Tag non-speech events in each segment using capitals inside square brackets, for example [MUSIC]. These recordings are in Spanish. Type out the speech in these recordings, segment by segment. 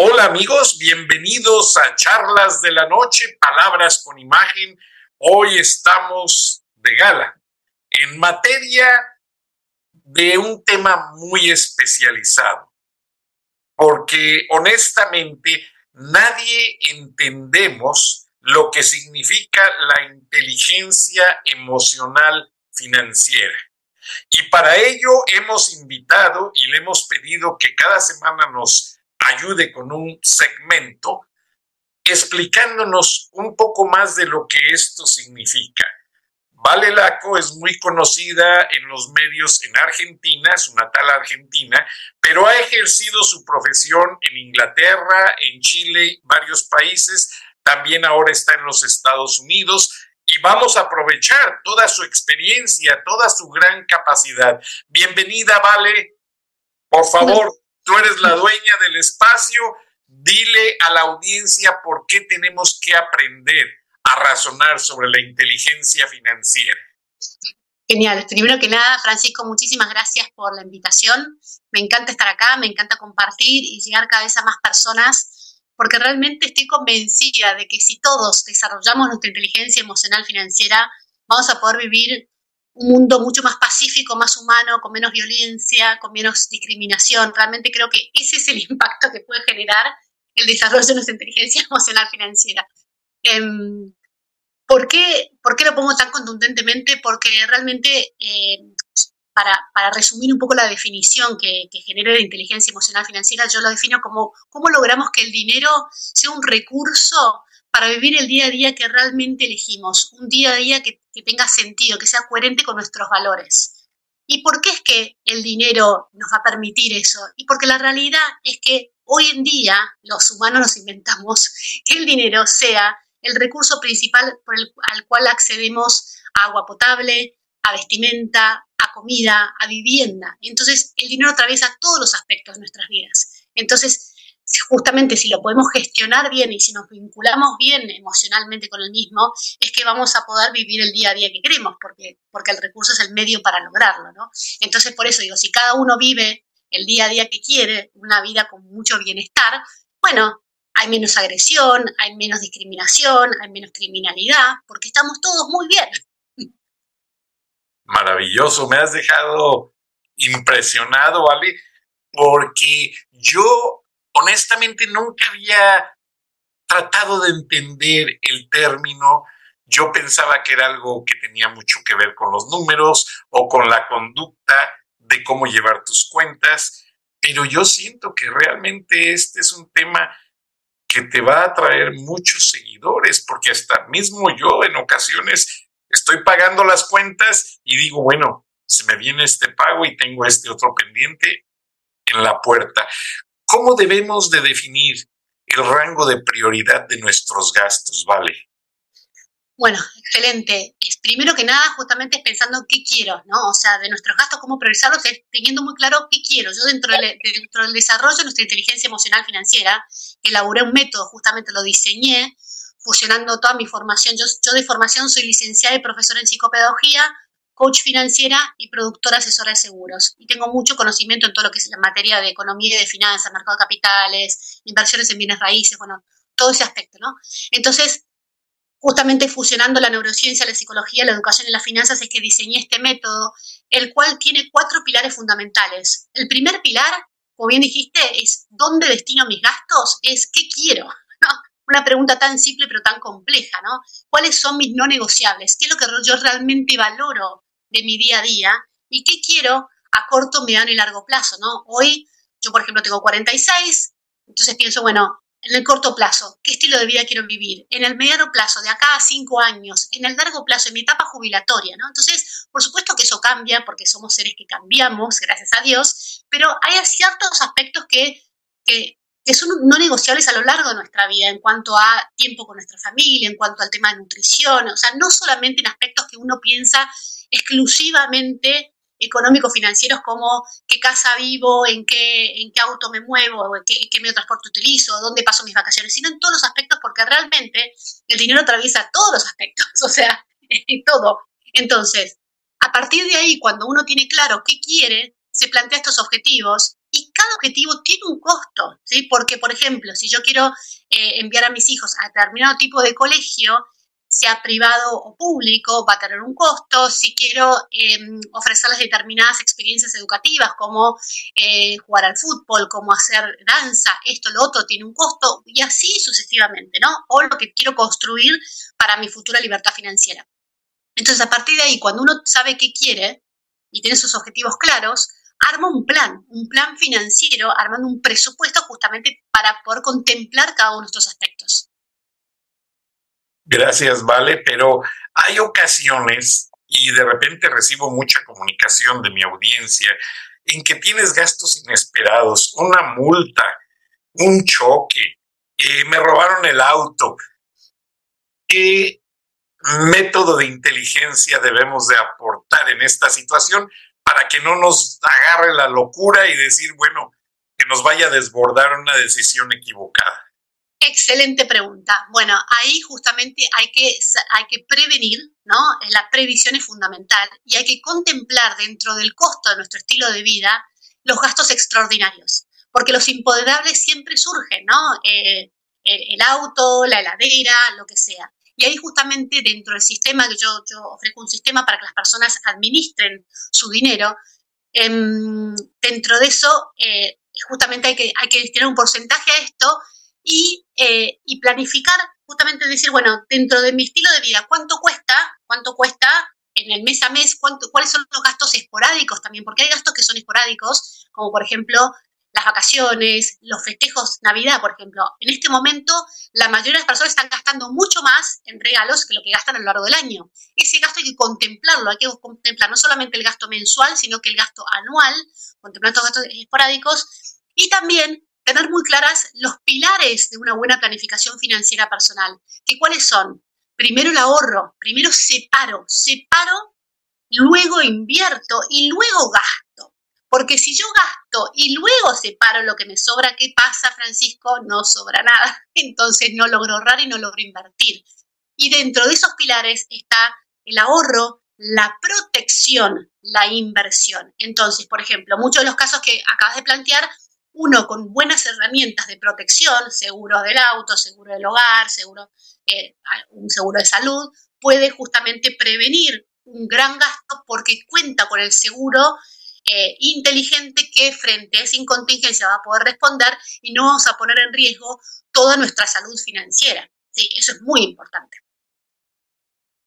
Hola amigos, bienvenidos a Charlas de la Noche, Palabras con Imagen. Hoy estamos de gala en materia de un tema muy especializado, porque honestamente nadie entendemos lo que significa la inteligencia emocional financiera. Y para ello hemos invitado y le hemos pedido que cada semana nos ayude con un segmento explicándonos un poco más de lo que esto significa. Vale Laco es muy conocida en los medios en Argentina, su natal Argentina, pero ha ejercido su profesión en Inglaterra, en Chile, varios países, también ahora está en los Estados Unidos y vamos a aprovechar toda su experiencia, toda su gran capacidad. Bienvenida, Vale. Por favor, tú eres la dueña del espacio, dile a la audiencia por qué tenemos que aprender a razonar sobre la inteligencia financiera. Genial. Primero que nada, Francisco, muchísimas gracias por la invitación. Me encanta estar acá, me encanta compartir y llegar cada vez a más personas, porque realmente estoy convencida de que si todos desarrollamos nuestra inteligencia emocional financiera, vamos a poder vivir un mundo mucho más pacífico, más humano, con menos violencia, con menos discriminación. Realmente creo que ese es el [LAUGHS] impacto que puede generar el desarrollo de nuestra inteligencia [LAUGHS] emocional financiera. Em, ¿por, qué, ¿por, qué, lo pongo tan contundentemente? Porque realmente, em, para, para, resumir un poco la definición que, que genera la inteligencia emocional financiera, yo lo defino como cómo logramos que el dinero sea un recurso para vivir el día a día que realmente elegimos, un día a día que, tenga sentido, que sea coherente con nuestros valores. ¿Y por qué es que el dinero nos va a permitir eso? Y porque la realidad es que hoy en día los humanos nos inventamos que el dinero sea el recurso principal por el, al cual accedemos a agua potable, a vestimenta, a comida, a vivienda. Entonces, el dinero atraviesa todos los aspectos de nuestras vidas. Entonces, justamente si lo podemos gestionar bien y si nos vinculamos bien emocionalmente con el mismo, es que vamos a poder vivir el día a día que queremos, porque, porque el recurso es el medio para lograrlo, ¿no? Entonces, por eso digo, si cada uno vive el día a día que quiere, una vida con mucho bienestar, bueno, hay menos agresión, hay menos discriminación, hay menos criminalidad, porque estamos todos muy bien. Maravilloso, me has dejado impresionado, ¿vale? Porque yo honestamente nunca había tratado de entender el término. Yo pensaba que era algo que tenía mucho que ver con los números o con la conducta de cómo llevar tus cuentas, pero yo siento que realmente este es un tema que te va a traer muchos seguidores, porque hasta mismo yo en ocasiones estoy pagando las cuentas y digo, bueno, se me viene este pago y tengo este otro pendiente en la puerta. ¿Cómo debemos de definir el rango de prioridad de nuestros gastos, Vale? Bueno, excelente. primero que nada, justamente es pensando qué quiero, ¿no? O sea, de nuestros gastos, cómo priorizarlos, teniendo muy claro qué quiero. Yo dentro del, dentro del desarrollo de nuestra inteligencia emocional financiera, elaboré un método, justamente lo diseñé, fusionando toda mi formación. Yo, yo de formación soy licenciada y profesora en psicopedagogía, coach financiera y productora asesora de seguros. Y tengo mucho conocimiento en todo lo que es la materia de economía y de finanzas, mercado de capitales, inversiones en bienes raíces, bueno, todo ese aspecto, ¿no? Entonces, justamente fusionando la neurociencia, la psicología, la educación y las finanzas es que diseñé este método, el cual tiene cuatro pilares fundamentales. El primer pilar, como bien dijiste, es dónde destino mis gastos, es qué quiero, [LAUGHS] ¿no? una pregunta tan simple pero tan compleja, ¿no? ¿Cuáles son mis no negociables? ¿Qué es lo que yo realmente valoro de mi día a día? ¿Y qué quiero a corto, mediano y largo plazo, ¿no? Hoy yo, por ejemplo, tengo 46, entonces pienso, bueno, en el corto plazo, ¿qué estilo de vida quiero vivir? En el mediano plazo, de acá a cinco años, en el largo plazo, en mi etapa jubilatoria, ¿no? Entonces, por supuesto que eso cambia porque somos seres que cambiamos, gracias a Dios, pero hay ciertos aspectos que, que, son no negociables a lo largo de nuestra vida en cuanto a tiempo con nuestra familia, en cuanto al tema de nutrición, o sea, no solamente en aspectos que uno piensa exclusivamente económicos financieros como qué casa vivo, en qué, en qué auto me muevo, qué, qué medio de transporte utilizo, dónde paso mis vacaciones, sino en todos los aspectos porque realmente el dinero atraviesa todos los aspectos, [LAUGHS] o sea, todo. Entonces, a partir de ahí, cuando uno tiene claro qué quiere, se plantea estos objetivos y cada objetivo tiene un costo, ¿sí? Porque, por ejemplo, si yo quiero eh, enviar a mis hijos a determinado tipo de colegio, sea privado o público, va a tener un costo. Si quiero em, ofrecerles determinadas experiencias educativas, como eh, jugar al fútbol, como hacer danza, esto, lo otro, tiene un costo, y así sucesivamente, ¿no? O lo que quiero construir para mi futura libertad financiera. Entonces, a partir de ahí, cuando uno sabe qué quiere y tiene sus objetivos claros, arma un plan, un plan financiero, armando un presupuesto justamente para poder contemplar cada uno de estos aspectos. Gracias, Vale, pero hay ocasiones y de repente recibo mucha comunicación de mi audiencia en que tienes gastos inesperados, una multa, un choque, eh, me robaron el auto. ¿Qué método de inteligencia debemos de aportar en esta situación para que no nos agarre la locura y decir, bueno, que nos vaya a desbordar una decisión equivocada? Excelente pregunta. Bueno, ahí justamente hay que, hay que prevenir, ¿no? La previsión es fundamental y hay que contemplar dentro del costo de nuestro estilo de vida los gastos extraordinarios, porque los imponderables siempre surgen, ¿no? Eh, el, auto, la heladera, lo que sea. Y ahí justamente dentro del sistema, que yo, yo ofrezco un sistema para que las personas administren su dinero, em, dentro de eso eh, justamente hay que, hay que destinar un porcentaje a esto eh, y, planificar, justamente decir, bueno, dentro de mi estilo de vida, ¿cuánto cuesta? ¿Cuánto cuesta en el mes a mes? Cuánto, ¿Cuáles son los gastos esporádicos también? Porque hay gastos que son esporádicos, como por ejemplo las vacaciones, los festejos, Navidad, por ejemplo. En este momento, la mayoría de las personas están gastando mucho más en regalos que lo que gastan a lo largo del año. Ese gasto hay que contemplarlo, hay que contemplar no solamente el gasto mensual, sino que el gasto anual, contemplar estos gastos esporádicos y también tener muy claras los pilares de una buena planificación financiera personal. ¿Que ¿Cuáles son? Primero el ahorro, primero separo, separo, luego invierto y luego gasto. Porque si yo gasto y luego separo lo que me sobra, ¿qué pasa, Francisco? No sobra nada. [LAUGHS] Entonces no logro ahorrar y no logro invertir. Y dentro de esos pilares está el ahorro, la protección, la inversión. Entonces, por ejemplo, muchos de los casos que acabas de plantear uno con buenas herramientas de protección, seguro del auto, seguro del hogar, seguro, eh, un seguro de salud, puede justamente prevenir un gran gasto porque cuenta con el seguro eh, inteligente que frente a esa incontingencia va a poder responder y no vamos a poner en riesgo toda nuestra salud financiera. Sí, eso es muy importante.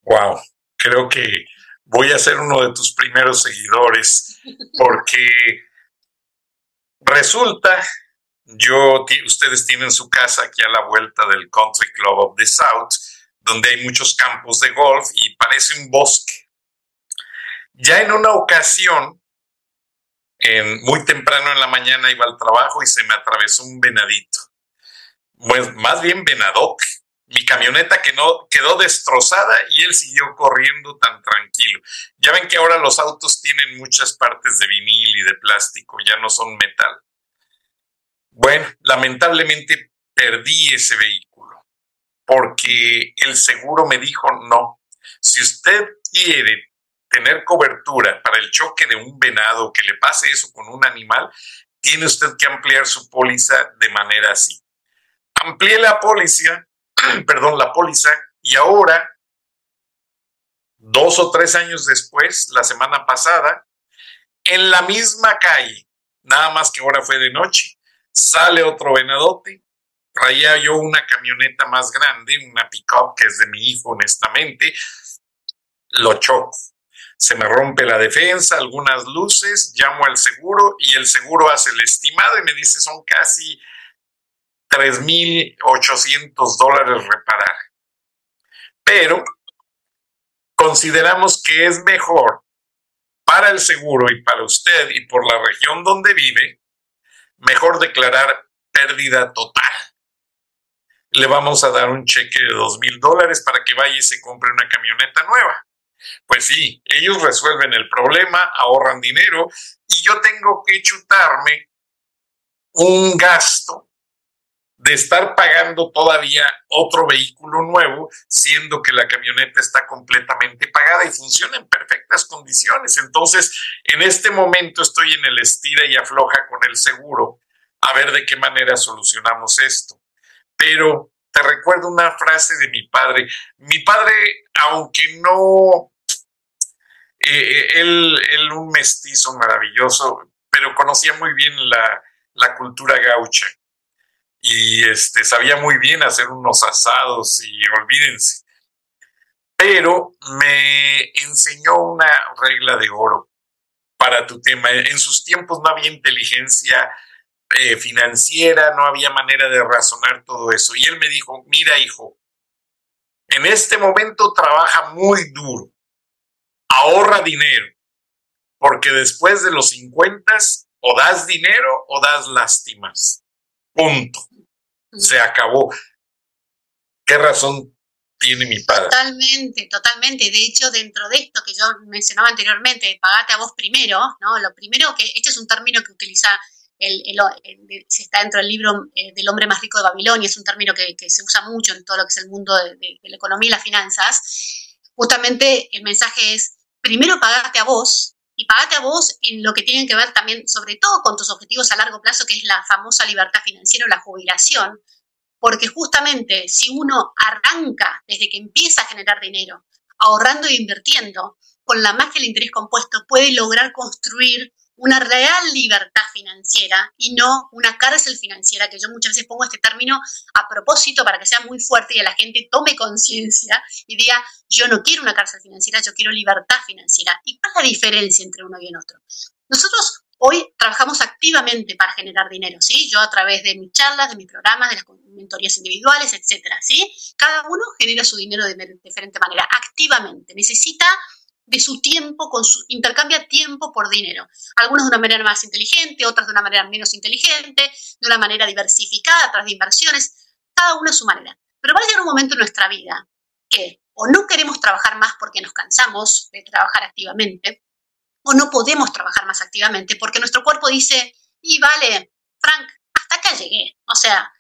Wow, creo que voy a ser uno de tus primeros seguidores porque [LAUGHS] Resulta, yo, ustedes tienen su casa aquí a la vuelta del Country Club of the South, donde hay muchos campos de golf y parece un bosque. Ya en una ocasión, en, muy temprano en la mañana iba al trabajo y se me atravesó un venadito. Pues más bien venadote. Mi camioneta que no, quedó destrozada y él siguió corriendo tan tranquilo. Ya ven que ahora los autos tienen muchas partes de vinil y de plástico, ya no son metal. Bueno, lamentablemente perdí ese vehículo porque el seguro me dijo no. Si usted quiere tener cobertura para el choque de un venado, que le pase eso con un animal, tiene usted que ampliar su póliza de manera así. Amplié la póliza [CLEARS THROAT] perdón, la póliza y ahora, dos o tres años después, la semana pasada, en la misma calle, nada más que ahora fue de noche, sale otro venadote traía yo una camioneta más grande, una pickup que es de mi hijo, honestamente, lo choco. Se me rompe la defensa, algunas luces, llamo al seguro y el seguro hace el estimado y me dice son casi 3.800 dólares reparar. Pero consideramos que es mejor para el seguro y para usted y por la región donde vive, mejor declarar pérdida total. Le vamos a dar un cheque de dos mil dólares para que vaya y se compre una camioneta nueva. Pues sí, ellos resuelven el problema, ahorran dinero y yo tengo que chutarme un gasto de estar pagando todavía otro vehículo nuevo, siendo que la camioneta está completamente pagada y funciona en perfectas condiciones. Entonces, en este momento estoy en el estira y afloja con el seguro a ver de qué manera solucionamos esto. Pero te recuerdo una frase de mi padre. Mi padre, aunque no, eh, él, él, un mestizo maravilloso, pero conocía muy bien la, la cultura gaucha y este, sabía muy bien hacer unos asados y olvídense. Pero me enseñó una regla de oro para tu tema. En sus tiempos no había inteligencia eh, financiera, no había manera de razonar todo eso. Y él me dijo, mira hijo, en este momento trabaja muy duro, ahorra dinero, porque después de los 50 o das dinero o das lástimas. Punto. Se acabó. ¿Qué razón tiene mi padre? Totalmente, totalmente. De hecho, dentro de esto que yo mencionaba anteriormente, pagate a vos primero, ¿no? Lo primero que, este es un término que utiliza el, se está dentro del libro eh, del hombre más rico de Babilonia, es un término que, se usa mucho en todo lo que es el mundo de, de, la economía y las finanzas. Justamente el mensaje es, primero pagarte a vos y pagate a vos en lo que tiene que ver también, sobre todo con tus objetivos a largo plazo, que es la famosa libertad financiera o la jubilación, porque justamente si uno arranca desde que empieza a generar dinero, ahorrando e invirtiendo, con la magia del interés compuesto puede lograr construir una real libertad financiera y no una cárcel financiera, que yo muchas veces pongo este término a propósito para que sea muy fuerte y a la gente tome conciencia y diga, yo no quiero una cárcel financiera, yo quiero libertad financiera. ¿Y cuál es la diferencia entre uno y el otro? Nosotros hoy trabajamos activamente para generar dinero, ¿sí? Yo a través de mis charlas, de mis programas, de las mentorías individuales, etcétera, ¿sí? Cada uno genera su dinero de diferente manera, activamente. Necesita de su tiempo, con su, intercambia tiempo por dinero. Algunos de una manera más inteligente, otras de una manera menos inteligente, de una manera diversificada, a través de inversiones, cada uno a su manera. Pero va a llegar un momento en nuestra vida que o no queremos trabajar más porque nos cansamos de trabajar activamente, o no podemos trabajar más activamente porque nuestro cuerpo dice, y vale, Frank, hasta acá llegué, o sea,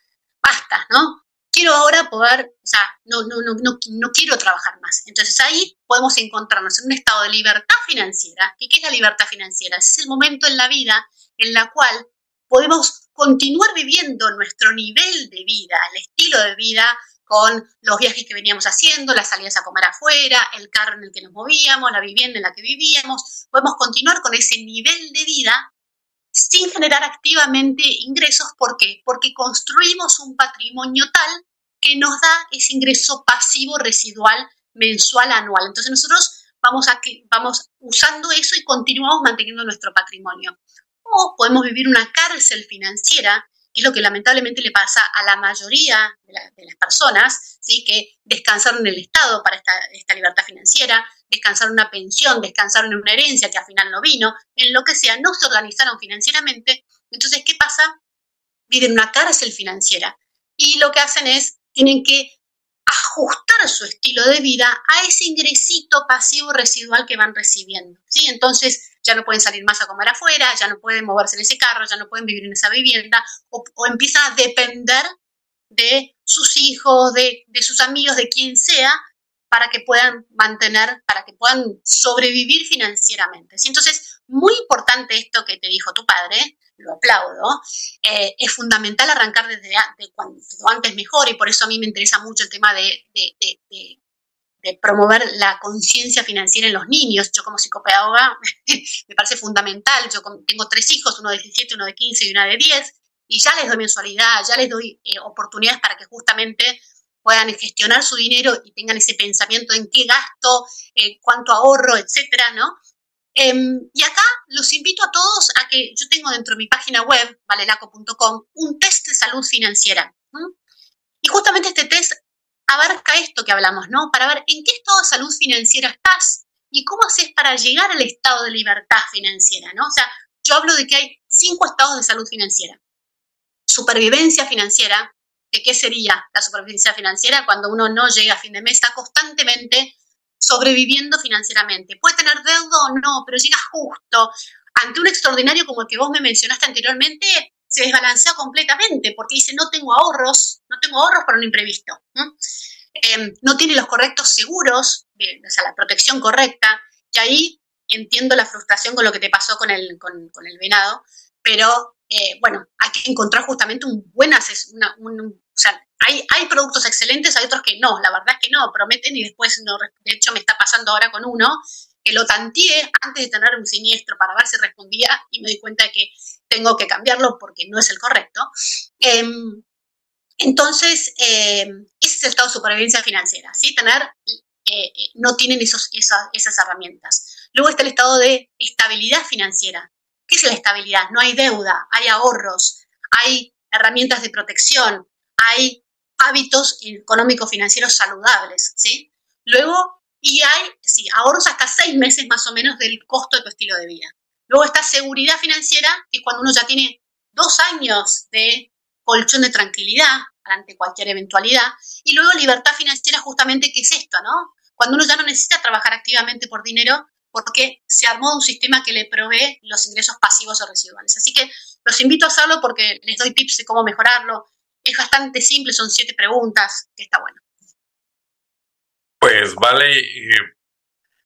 basta, ¿no? Quiero ahora poder, o sea, no, no, no, no, no quiero trabajar más. Entonces ahí podemos encontrarnos en un estado de libertad financiera. ¿Qué es la libertad financiera? Es el momento en la vida en la cual podemos continuar viviendo nuestro nivel de vida, el estilo de vida con los viajes que veníamos haciendo, las salidas a comer afuera, el carro en el que nos movíamos, la vivienda en la que vivíamos. Podemos continuar con ese nivel de vida sin generar activamente ingresos. ¿Por qué? Porque construimos un patrimonio tal que nos da ese ingreso pasivo residual mensual anual. Entonces nosotros vamos, a vamos usando eso y continuamos manteniendo nuestro patrimonio. O podemos vivir una cárcel financiera que es lo que lamentablemente le pasa a la mayoría de, las personas, ¿sí? que descansaron en el Estado para esta libertad financiera, descansaron una pensión, descansaron en una herencia que al final no vino, en lo que sea, no se organizaron financieramente. Entonces, ¿qué pasa? Viven una cárcel financiera y lo que hacen es, tienen que ajustar su estilo de vida a ese ingresito pasivo residual que van recibiendo. ¿sí? Entonces ya no pueden salir más a comer afuera, ya no pueden moverse en ese carro, ya no pueden vivir en esa vivienda o, empiezan a depender de sus hijos, de, de sus amigos, de quien sea, para que puedan mantener, para que puedan sobrevivir financieramente. Entonces, muy importante esto que te dijo tu padre, lo aplaudo, eh, es fundamental arrancar desde de cuanto antes mejor y por eso a mí me interesa mucho el tema de, promover la conciencia financiera en los niños. Yo como psicopedagoga [LAUGHS] me parece fundamental, yo tengo tres hijos, uno de 17, uno de 15 y una de 10, y ya les doy mensualidad, ya les doy eh, oportunidades para que justamente puedan gestionar su dinero y tengan ese pensamiento en qué gasto, eh, cuánto ahorro, etcétera, ¿no? Em, y acá los invito a todos a que yo tengo dentro de mi página web, valelaco.com, un test de salud financiera. Y justamente este test abarca esto que hablamos, ¿no? Para ver en qué estado de salud financiera estás y cómo haces para llegar al estado de libertad financiera, ¿no? O sea, yo hablo de que hay cinco estados de salud financiera. Supervivencia financiera, que qué sería la supervivencia financiera cuando uno no llega a fin de mes, está constantemente sobreviviendo financieramente. Puede tener deuda o no, pero llega justo. Ante un extraordinario como el que vos me mencionaste anteriormente, se desbalancea completamente porque dice no tengo ahorros, no tengo ahorros para un imprevisto. Em, ¿no? tiene los correctos seguros, o sea, la protección correcta, y ahí entiendo la frustración con lo que te pasó con el, con, el venado, pero eh, bueno, hay que encontrar justamente un buen asesor, sea, hay, hay productos excelentes, hay otros que no, la verdad es que no, prometen y después no, de hecho me está pasando ahora con uno que lo tanteé antes de tener un siniestro para ver si respondía y me di cuenta de que tengo que cambiarlo porque no es el correcto. Em, entonces, em, ese es el estado de supervivencia financiera, ¿sí? Tener, eh, eh, no tienen esos, esas, herramientas. Luego está el estado de estabilidad financiera. ¿Qué es la estabilidad? No hay deuda, hay ahorros, hay herramientas de protección, hay hábitos económicos financieros saludables, ¿sí? Luego, y hay, sí, ahorros hasta seis meses más o menos del costo de tu estilo de vida. Luego está seguridad financiera, que es cuando uno ya tiene dos años de colchón de tranquilidad ante cualquier eventualidad. Y luego libertad financiera, justamente, que es esto, ¿no? Cuando uno ya no necesita trabajar activamente por dinero porque se armó un sistema que le provee los ingresos pasivos o residuales. Así que los invito a hacerlo porque les doy tips de cómo mejorarlo. Es bastante simple, son siete preguntas, que está bueno. Pues vale,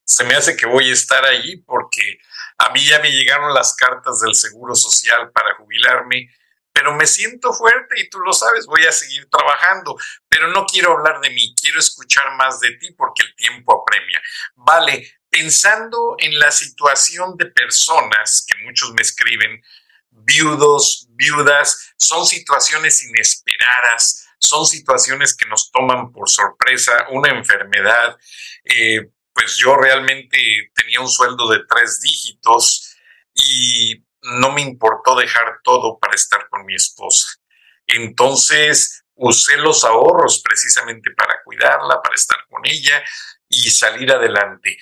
se me hace que voy a estar allí porque a mí ya me llegaron las cartas del Seguro Social para jubilarme, pero me siento fuerte y tú lo sabes, voy a seguir trabajando, pero no quiero hablar de mí, quiero escuchar más de ti porque el tiempo apremia. Vale, pensando en la situación de personas que muchos me escriben, viudos, viudas, son situaciones inesperadas, son situaciones que nos toman por sorpresa, una enfermedad, eh, pues yo realmente tenía un sueldo de tres dígitos y no me importó dejar todo para estar con mi esposa. Entonces usé los ahorros precisamente para cuidarla, para estar con ella y salir adelante.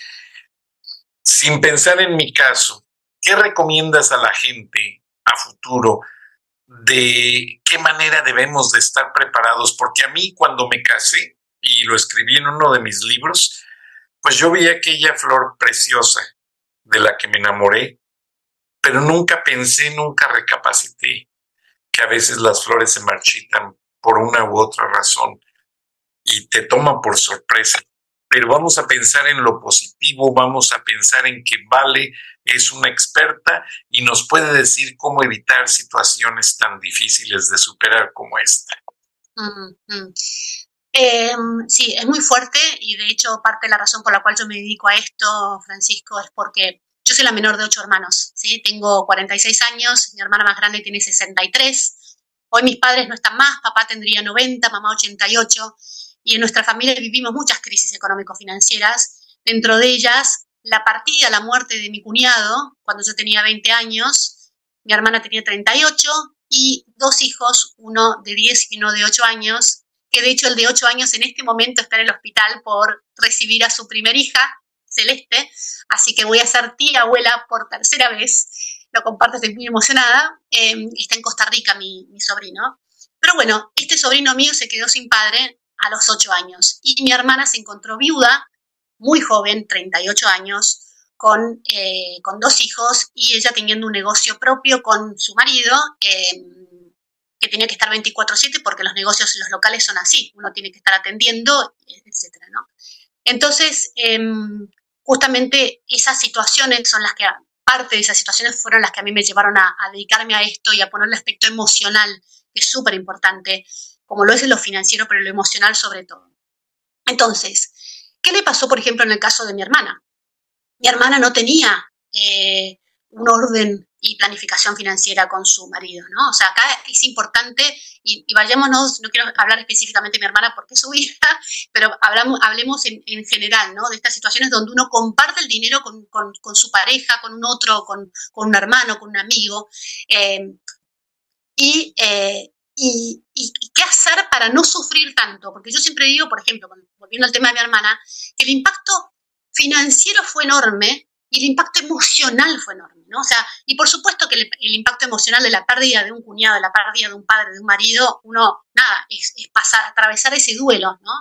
Sin pensar en mi caso, ¿qué recomiendas a la gente a futuro? de qué manera debemos de estar preparados, porque a mí cuando me casé, y lo escribí en uno de mis libros, pues yo vi aquella flor preciosa de la que me enamoré, pero nunca pensé, nunca recapacité que a veces las flores se marchitan por una u otra razón y te toman por sorpresa. Pero vamos a pensar en lo positivo, vamos a pensar en que Vale es una experta y nos puede decir cómo evitar situaciones tan difíciles de superar como esta. Mm, mm. Em, sí, es muy fuerte y de hecho parte de la razón por la cual yo me dedico a esto, Francisco, es porque yo soy la menor de ocho hermanos, ¿sí? Tengo 46 años, mi hermana más grande tiene 63. Hoy mis padres no están más, papá tendría 90, mamá 88 y en nuestra familia vivimos muchas crisis económico-financieras, dentro de ellas la partida, la muerte de mi cuñado cuando yo tenía 20 años, mi hermana tenía 38 y dos hijos, uno de 10 y uno de 8 años, que de hecho el de 8 años en este momento está en el hospital por recibir a su primer hija, Celeste, así que voy a ser tía abuela por tercera vez, lo comparto, estoy muy emocionada, em, está en Costa Rica mi sobrino, pero bueno, este sobrino mío se quedó sin padre a los 8 años y mi hermana se encontró viuda, muy joven, 38 años, con, eh, con dos hijos y ella teniendo un negocio propio con su marido. Eh, que tenía que estar 24/7 porque los negocios los locales son así, uno tiene que estar atendiendo, etcétera, ¿no? Entonces, em, justamente esas situaciones son las que, parte de esas situaciones fueron las que a mí me llevaron a, dedicarme a esto y a ponerle aspecto emocional, que es súper importante, como lo es en lo financiero, pero en lo emocional sobre todo. Entonces, ¿qué le pasó, por ejemplo, en el caso de mi hermana? Mi hermana no tenía eh, un orden y planificación financiera con su marido, ¿no? O sea, acá es importante, y, vayámonos, no quiero hablar específicamente de mi hermana porque es su [LAUGHS] hija, pero hablamos, hablemos en, general, ¿no? De estas situaciones donde uno comparte el dinero con, su pareja, con un otro, con, un hermano, con un amigo, eh, eh, y, qué hacer para no sufrir tanto, porque yo siempre digo, por ejemplo, volviendo al tema de mi hermana, que el impacto financiero fue enorme, y el impacto emocional fue enorme, ¿no? O sea, y por supuesto que el, impacto emocional de la pérdida de un cuñado, de la pérdida de un padre, de un marido, uno, nada, es, pasar, atravesar ese duelo, ¿no?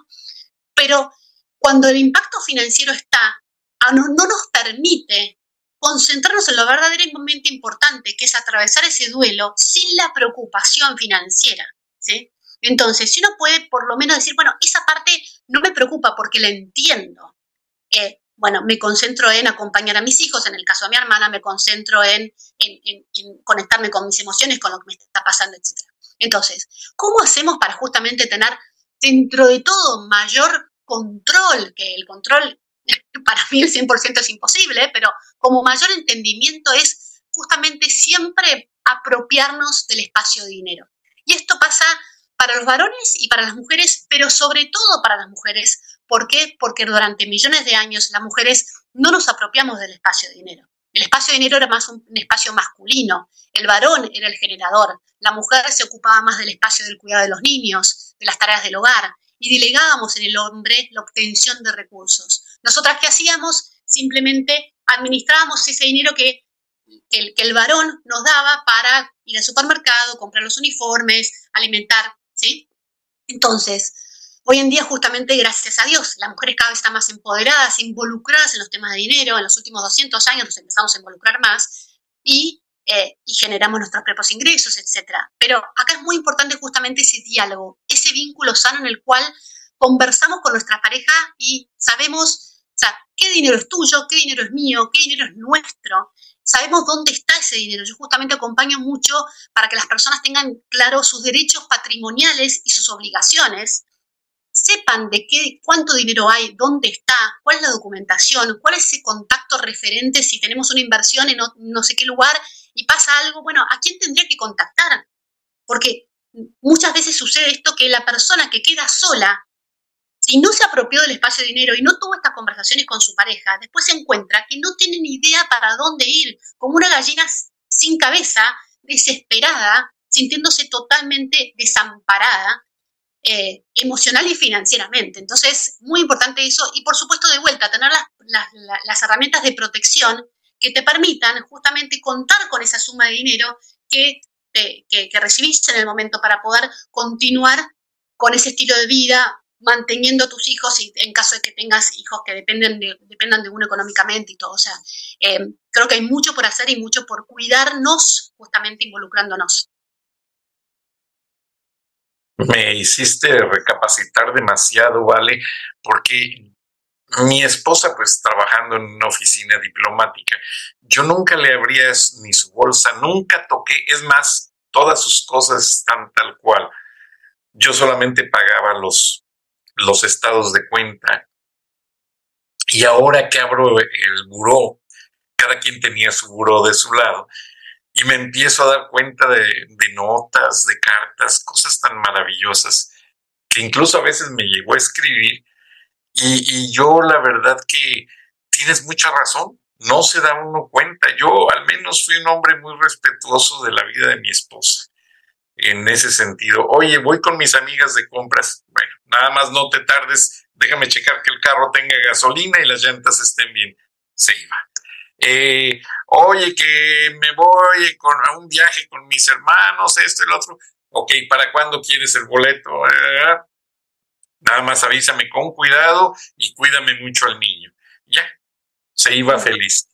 Pero cuando el impacto financiero está, ah, no nos permite concentrarnos en lo verdaderamente importante, que es atravesar ese duelo sin la preocupación financiera, ¿sí? Entonces, si uno puede por lo menos decir, bueno, esa parte no me preocupa porque la entiendo, eh, bueno, me concentro en acompañar a mis hijos, en el caso de mi hermana, me concentro en, conectarme con mis emociones, con lo que me está pasando, etc. Entonces, ¿cómo hacemos para justamente tener dentro de todo mayor control, que el control [LAUGHS] para mí el 100% es imposible, pero como mayor entendimiento es justamente siempre apropiarnos del espacio de dinero. Y esto pasa para los varones y para las mujeres, pero sobre todo para las mujeres, ¿Por qué? Porque durante millones de años las mujeres no nos apropiamos del espacio de dinero. El espacio de dinero era más un, espacio masculino, el varón era el generador, la mujer se ocupaba más del espacio del cuidado de los niños, de las tareas del hogar, y delegábamos en el hombre la obtención de recursos. Nosotras, ¿qué hacíamos? Simplemente administrábamos ese dinero que, que, el, varón nos daba para ir al supermercado, comprar los uniformes, alimentar, ¿sí? Entonces, Hoy en día, justamente gracias a Dios, las mujeres cada vez están más empoderadas, involucradas en los temas de dinero. En los últimos 200 años nos empezamos a involucrar más y, eh, y generamos nuestros propios ingresos, etc. Pero acá es muy importante justamente ese diálogo, vínculo sano en el cual conversamos con nuestra pareja y sabemos, o sea, qué dinero es tuyo, qué dinero es mío, qué dinero es nuestro. Sabemos dónde está ese dinero. Yo justamente acompaño mucho para que las personas tengan claros sus derechos patrimoniales y sus obligaciones sepan de qué, cuánto dinero hay, dónde está, cuál es la documentación, cuál es ese contacto referente si tenemos una inversión en no, sé qué lugar y pasa algo, bueno, ¿a quién tendría que contactar? Porque muchas veces sucede esto que la persona que queda sola, si no se apropió del espacio de dinero y no tuvo estas conversaciones con su pareja, después se encuentra que no tiene ni idea para dónde ir, como una gallina sin cabeza, desesperada, sintiéndose totalmente desamparada eh, emocional y financieramente. Entonces, muy importante eso y por supuesto de vuelta, tener las, herramientas de protección que te permitan justamente contar con esa suma de dinero que, que, recibiste en el momento para poder continuar con ese estilo de vida, manteniendo a tus hijos y en caso de que tengas hijos que dependen de, dependan de uno económicamente y todo. O sea, eh, creo que hay mucho por hacer y mucho por cuidarnos justamente involucrándonos me hiciste recapacitar demasiado, ¿vale? Porque mi esposa, pues trabajando en una oficina diplomática, yo nunca le abría ni su bolsa, nunca toqué, es más, todas sus cosas están tal cual. Yo solamente pagaba los, los estados de cuenta. Y ahora que abro el buró, cada quien tenía su buró de su lado, y me empiezo a dar cuenta de, notas, de cartas, cosas tan maravillosas que incluso a veces me llegó a escribir y, yo la verdad que tienes mucha razón, no se da uno cuenta. Yo al menos fui un hombre muy respetuoso de la vida de mi esposa en ese sentido. Oye, voy con mis amigas de compras. Bueno, nada más no te tardes, déjame checar que el carro tenga gasolina y las llantas estén bien. Se iba. Eh, oye, que me voy con, a un viaje con mis hermanos, esto y lo otro. Ok, ¿para cuándo quieres el boleto? Eh, nada más avísame con cuidado y cuídame mucho al niño. Ya, se iba feliz.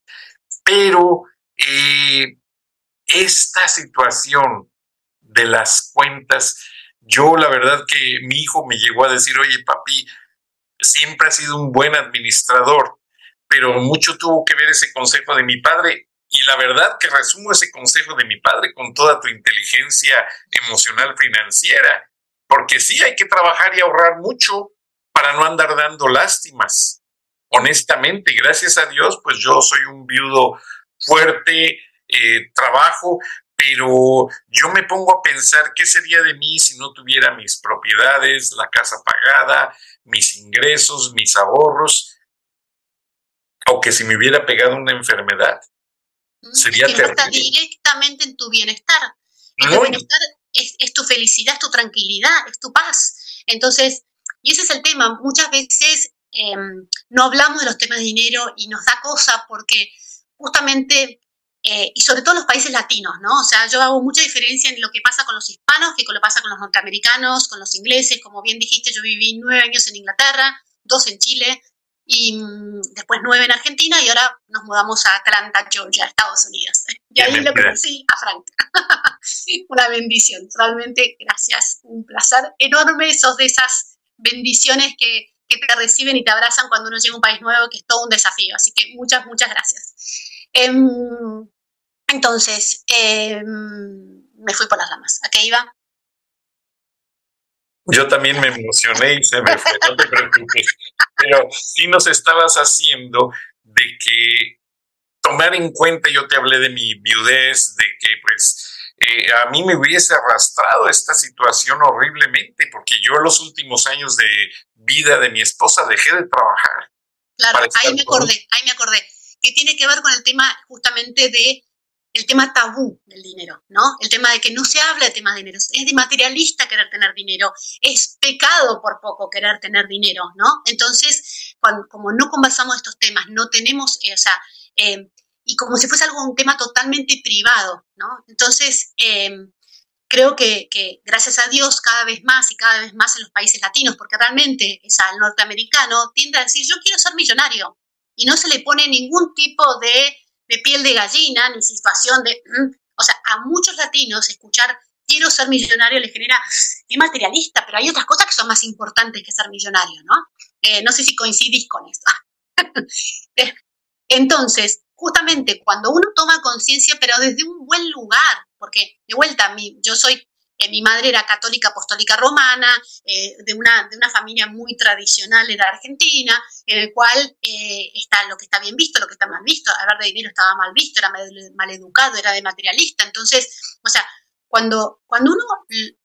Pero eh, esta situación de las cuentas, yo la verdad que mi hijo me llegó a decir, oye papi, siempre has sido un buen administrador, pero mucho tuvo que ver ese consejo de mi padre. Y la verdad que resumo ese consejo de mi padre con toda tu inteligencia emocional financiera, porque sí hay que trabajar y ahorrar mucho para no andar dando lástimas. Honestamente, gracias a Dios, pues yo soy un viudo fuerte, eh, trabajo, pero yo me pongo a pensar qué sería de mí si no tuviera mis propiedades, la casa pagada, mis ingresos, mis ahorros, o que si me hubiera pegado una enfermedad. Sería que no está directamente en tu bienestar. tu bienestar es, tu felicidad, es tu tranquilidad, es tu paz. Entonces, y ese es el tema. Muchas veces em, no hablamos de los temas de dinero y nos da cosa porque justamente eh, y sobre todo los países latinos, ¿no? O sea, yo hago mucha diferencia en lo que pasa con los hispanos que con lo pasa con los norteamericanos, con los ingleses. Como bien dijiste, yo viví nueve años en Inglaterra, dos en Chile y mm, después nueve en Argentina y ahora nos mudamos a Atlanta, Georgia, Estados Unidos. [LAUGHS] Y ahí lo conocí a Frank. [LAUGHS] Una bendición, realmente gracias, un placer enorme. Sos de esas bendiciones que, que te reciben y te abrazan cuando uno llega a un país nuevo, que es todo un desafío. Así que muchas, muchas gracias. Em, entonces, em, me fui por las ramas. ¿A qué iba? Yo también me emocioné y se me fue, no te preocupes. Pero sí nos estabas haciendo de que tomar en cuenta, yo te hablé de mi viudez, de que pues eh, a mí me hubiese arrastrado esta situación horriblemente, porque yo los últimos años de vida de mi esposa dejé de trabajar. Claro, ahí me acordé, ahí me acordé que tiene que ver con el tema justamente de el tema tabú del dinero, ¿no? El tema de que no se habla de temas de dinero, es de materialista querer tener dinero, es pecado por poco querer tener dinero, ¿no? Entonces, como no conversamos estos temas, no tenemos, eh, o sea, eh, y como si fuese algo un tema totalmente privado, ¿no? Entonces, eh, creo que, que, gracias a Dios cada vez más y cada vez más en los países latinos, porque realmente es al norteamericano, tiende a decir, yo quiero ser millonario, y no se le pone ningún tipo de, piel de gallina ni situación de... Mm, o sea, a muchos latinos escuchar quiero ser millonario le genera, es materialista, pero hay otras cosas que son más importantes que ser millonario, ¿no? Eh, no sé si coincidís con esto. [LAUGHS] Entonces, justamente cuando uno toma conciencia, pero desde un buen lugar, porque de vuelta, yo soy mi madre era católica apostólica romana, eh, de, una, de una familia muy tradicional de Argentina, en el cual eh, está lo que está bien visto, lo que está mal visto. Hablar de dinero estaba mal visto, era mal, educado, era de materialista. Entonces, o sea, cuando, cuando uno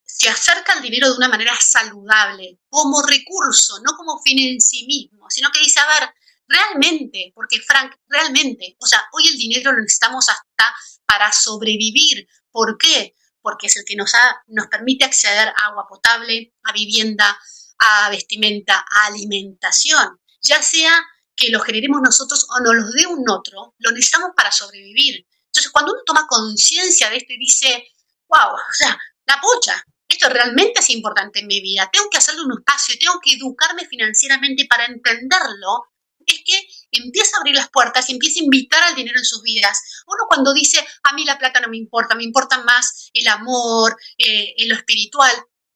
se acerca al dinero de una manera saludable, como recurso, no como fin en sí mismo, sino que dice, a ver, realmente, porque Frank, realmente, o sea, hoy el dinero lo necesitamos hasta para sobrevivir. ¿Por qué? Porque es el que nos, nos permite acceder a agua potable, a vivienda, a vestimenta, a alimentación, ya sea que lo generemos nosotros o nos lo dé un otro, lo necesitamos para sobrevivir. Entonces, cuando uno toma conciencia de esto y dice, wow, o sea, la pocha, esto realmente es importante en mi vida, tengo que hacerle un espacio, tengo que educarme financieramente para entenderlo, es que empieza a abrir las puertas y empieza a invitar al dinero en sus vidas. Uno cuando dice, a mí la plata no me importa, me importa más el amor, eh, lo espiritual,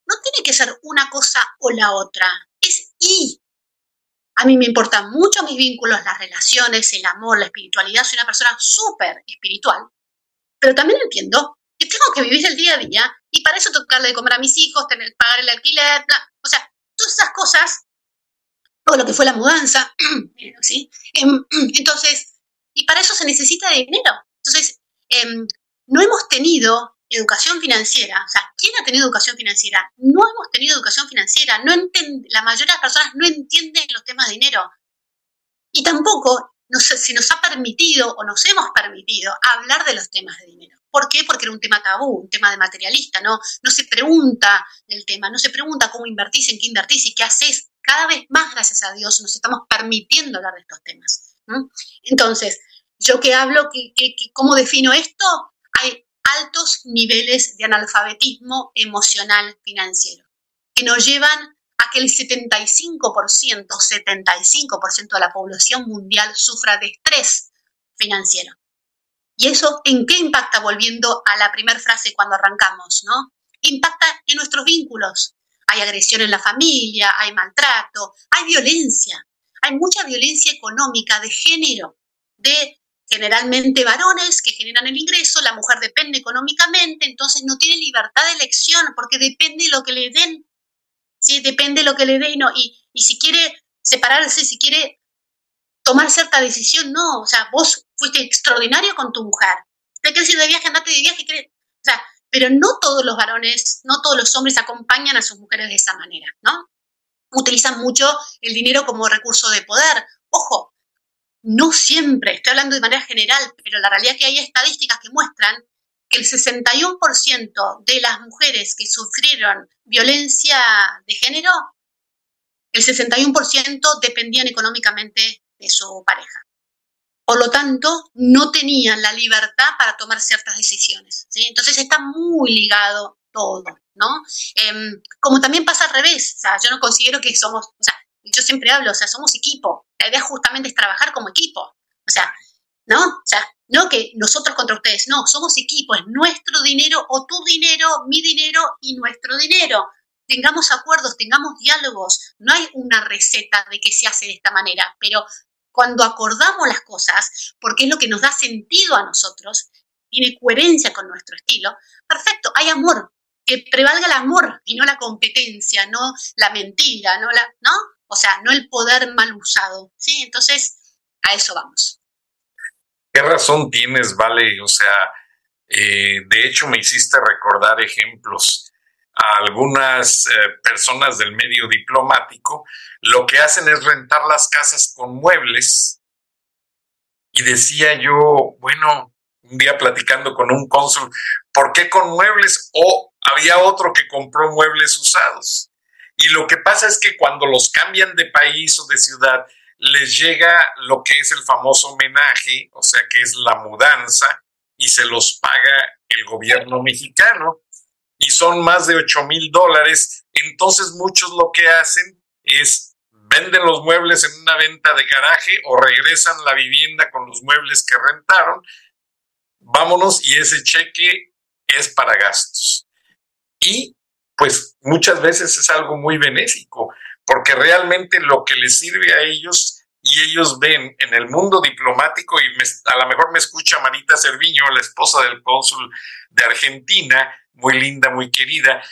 no tiene que ser una cosa o la otra, es y. A mí me importan mucho mis vínculos, las relaciones, el amor, la espiritualidad. Soy una persona súper espiritual, pero también entiendo que tengo que vivir el día a día y para eso tocarle de comer a mis hijos, tener pagar el alquiler, o sea, todas esas cosas o lo que fue la mudanza, [CLEARS THROAT] ¿sí? Em, [CLEARS THROAT] entonces, y para eso se necesita dinero. Entonces, em, no hemos tenido educación financiera, o sea, ¿quién ha tenido educación financiera? No hemos tenido educación financiera, no la mayoría de las personas no entienden los temas de dinero. Y tampoco no sé, se nos ha permitido o nos hemos permitido hablar de los temas de dinero. ¿Por qué? Porque era un tema tabú, un tema de materialista, ¿no? No se pregunta el tema, no se pregunta cómo invertís, en qué invertís y qué haces cada vez más, gracias a Dios, nos estamos permitiendo hablar de estos temas. Entonces, yo que hablo, que, ¿cómo defino esto? Hay altos niveles de analfabetismo emocional financiero que nos llevan a que el 75%, 75% de la población mundial sufra de estrés financiero. ¿Y eso en qué impacta? Volviendo a la primera frase cuando arrancamos, ¿no? Impacta en nuestros vínculos, hay agresión en la familia, hay maltrato, hay violencia, hay mucha violencia económica de género, de generalmente varones que generan el ingreso, la mujer depende económicamente, entonces no tiene libertad de elección porque depende de lo que le den, ¿sí? depende de lo que le den y, y si quiere separarse, si quiere tomar cierta decisión, no, o sea, vos fuiste extraordinario con tu mujer, te quieres ir de viaje, andate de viaje, pero no todos los varones, no todos los hombres acompañan a sus mujeres de esa manera, ¿no? Utilizan mucho el dinero como recurso de poder. Ojo, no siempre, estoy hablando de manera general, pero la realidad es que hay estadísticas que muestran que el 61% de las mujeres que sufrieron violencia de género, el 61% dependían económicamente de su pareja. Por lo tanto, no tenían la libertad para tomar ciertas decisiones. Entonces está muy ligado todo, ¿no? Em, como también pasa al revés, o sea, yo no considero que somos, o sea, yo siempre hablo, o sea, somos equipo. La idea justamente es trabajar como equipo. O sea, ¿no? O sea, no que nosotros contra ustedes, no, somos equipo, es nuestro dinero o tu dinero, mi dinero y nuestro dinero. Tengamos acuerdos, tengamos diálogos. No hay una receta de que se hace de esta manera, pero cuando acordamos las cosas, porque es lo que nos da sentido a nosotros, tiene coherencia con nuestro estilo, perfecto, hay amor, que prevalga el amor y no la competencia, no la mentira, no la, ¿no? O sea, no el poder mal usado, ¿sí? Entonces, a eso vamos. ¿Qué razón tienes, Vale? O sea, eh, de hecho me hiciste recordar ejemplos a algunas eh, personas del medio diplomático, lo que hacen es rentar las casas con muebles. Y decía yo, bueno, un día platicando con un cónsul, ¿por qué con muebles? O había otro que compró muebles usados. Y lo que pasa es que cuando los cambian de país o de ciudad, les llega lo que es el famoso homenaje, o sea, que es la mudanza, y se los paga el gobierno mexicano. Y son más de 8 mil dólares. Entonces muchos lo que hacen es venden los muebles en una venta de garaje o regresan la vivienda con los muebles que rentaron. Vámonos y ese cheque es para gastos. Y pues muchas veces es algo muy benéfico, porque realmente lo que les sirve a ellos y ellos ven en el mundo diplomático, y a lo mejor me escucha Marita Cerviño, la esposa del cónsul de Argentina, muy linda, muy querida,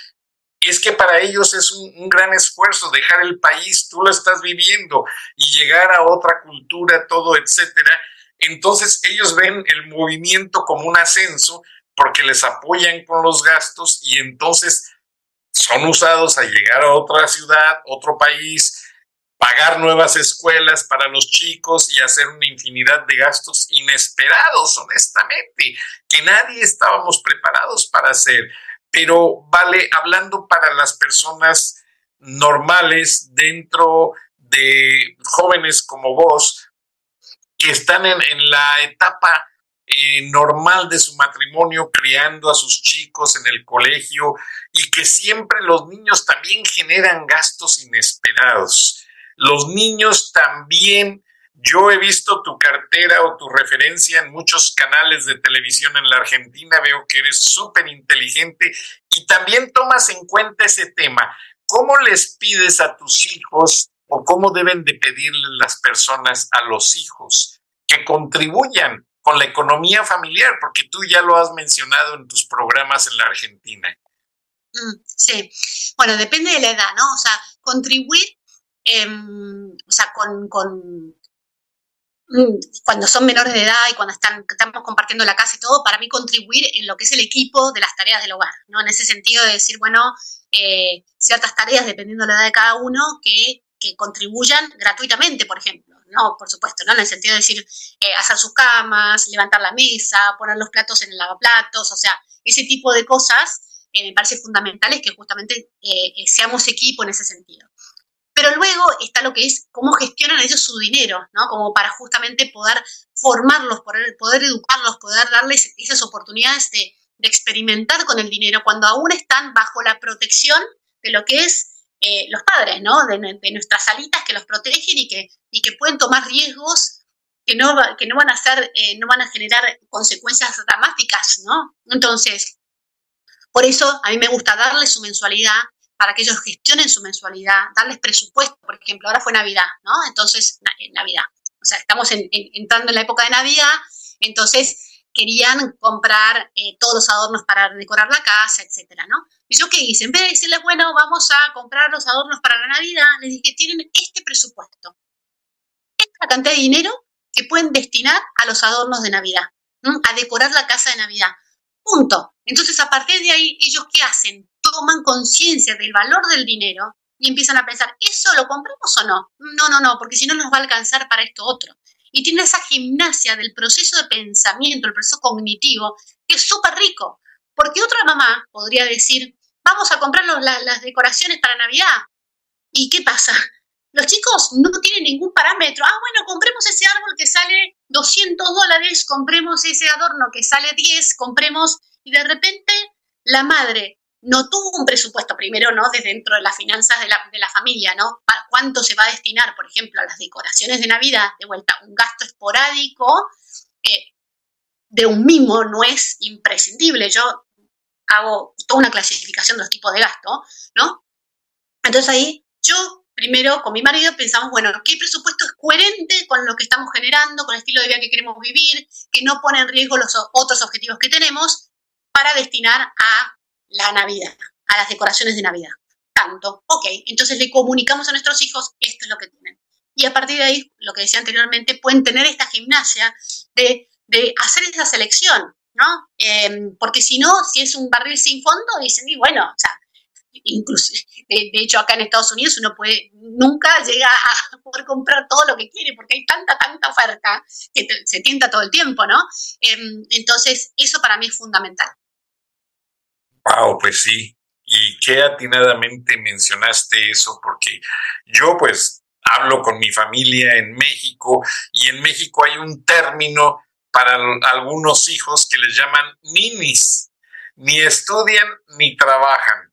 es que para ellos es un, un, gran esfuerzo dejar el país, tú lo estás viviendo, y llegar a otra cultura, todo, etcétera. Entonces ellos ven el movimiento como un ascenso porque les apoyan con los gastos y entonces son usados a llegar a otra ciudad, otro país, pagar nuevas escuelas para los chicos y hacer una infinidad de gastos inesperados, honestamente, que nadie estábamos preparados para hacer. Pero vale, hablando para las personas normales dentro de jóvenes como vos, que están en, la etapa eh, normal de su matrimonio, criando a sus chicos en el colegio y que siempre los niños también generan gastos inesperados. Los niños también, yo he visto tu cartera o tu referencia en muchos canales de televisión en la Argentina, veo que eres súper inteligente y también tomas en cuenta ese tema. ¿Cómo les pides a tus hijos o cómo deben de pedirle las personas a los hijos que contribuyan con la economía familiar, porque tú ya lo has mencionado en tus programas en la Argentina. Mm, sí, bueno, depende de la edad, ¿no? O sea, contribuir, em, o sea, con, mm, cuando son menores de edad y cuando están, estamos compartiendo la casa y todo, para mí contribuir en lo que es el equipo de las tareas del hogar, ¿no? En ese sentido de decir, bueno, eh, ciertas tareas, dependiendo de la edad de cada uno, que, que contribuyan gratuitamente, por ejemplo no, por supuesto, ¿no? En el sentido de decir, eh, hacer sus camas, levantar la mesa, poner los platos en el lavaplatos, o sea, ese tipo de cosas eh, me parece fundamentales que justamente eh, seamos equipo en ese sentido. Pero luego está lo que es cómo gestionan ellos su dinero, ¿no? Como para justamente poder formarlos, poder, educarlos, poder darles esas oportunidades de, de experimentar con el dinero cuando aún están bajo la protección de lo que es eh, los padres, ¿no? De, nuestras alitas que los protegen y que, y que pueden tomar riesgos que no, que no van a ser, eh, no van a generar consecuencias dramáticas, ¿no? Entonces, por eso a mí me gusta darles su mensualidad para que ellos gestionen su mensualidad, darles presupuesto, por ejemplo, ahora fue Navidad, ¿no? Entonces, en Navidad. O sea, estamos entrando en la época de Navidad, entonces querían comprar eh, todos los adornos para decorar la casa, etcétera, ¿no? Y yo qué hice, en vez de decirles, bueno, vamos a comprar los adornos para la Navidad, les dije, tienen este presupuesto, esta cantidad de dinero que pueden destinar a los adornos de Navidad. a decorar la casa de Navidad. Punto. Entonces, a partir de ahí, ellos qué hacen? Toman conciencia del valor del dinero y empiezan a pensar, ¿eso lo compramos o no? No, no, no, porque si no nos va a alcanzar para esto otro. Y tiene esa gimnasia del proceso de pensamiento, el proceso cognitivo, que es súper rico. Porque otra mamá podría decir, vamos a comprar las decoraciones para Navidad. ¿Y qué pasa? Los chicos no tienen ningún parámetro. Ah, bueno, compremos ese árbol que sale 200 dólares, compremos ese adorno que sale 10, compremos. Y de repente la madre no tuvo un presupuesto primero, ¿no? Desde dentro de las finanzas de la, familia, ¿no? ¿Cuánto se va a destinar, por ejemplo, a las decoraciones de Navidad? De vuelta, un gasto esporádico eh, de un mimo no es imprescindible. Yo hago toda una clasificación de los tipos de gasto, ¿no? Entonces ahí yo primero con mi marido pensamos, bueno, ¿qué presupuesto es coherente con lo que estamos generando, con el estilo de vida que queremos vivir, que no pone en riesgo los otros objetivos que tenemos para destinar a la Navidad, a las decoraciones de Navidad? Tanto, ok, entonces le comunicamos a nuestros hijos, esto es lo que tienen. Y a partir de ahí, lo que decía anteriormente, pueden tener esta gimnasia de, hacer esa selección, ¿no? Em, porque si no, si es un barril sin fondo, dicen, y bueno, o sea, incluso, de, hecho acá en Estados Unidos uno puede, nunca llega a poder comprar todo lo que quiere porque hay tanta, tanta oferta que se tienta todo el tiempo, ¿no? Em, entonces, eso para mí es fundamental. Wow, pues sí. Y qué atinadamente mencionaste eso, porque yo pues hablo con mi familia en México y en México hay un término para algunos hijos que les llaman ninis. Ni estudian ni trabajan.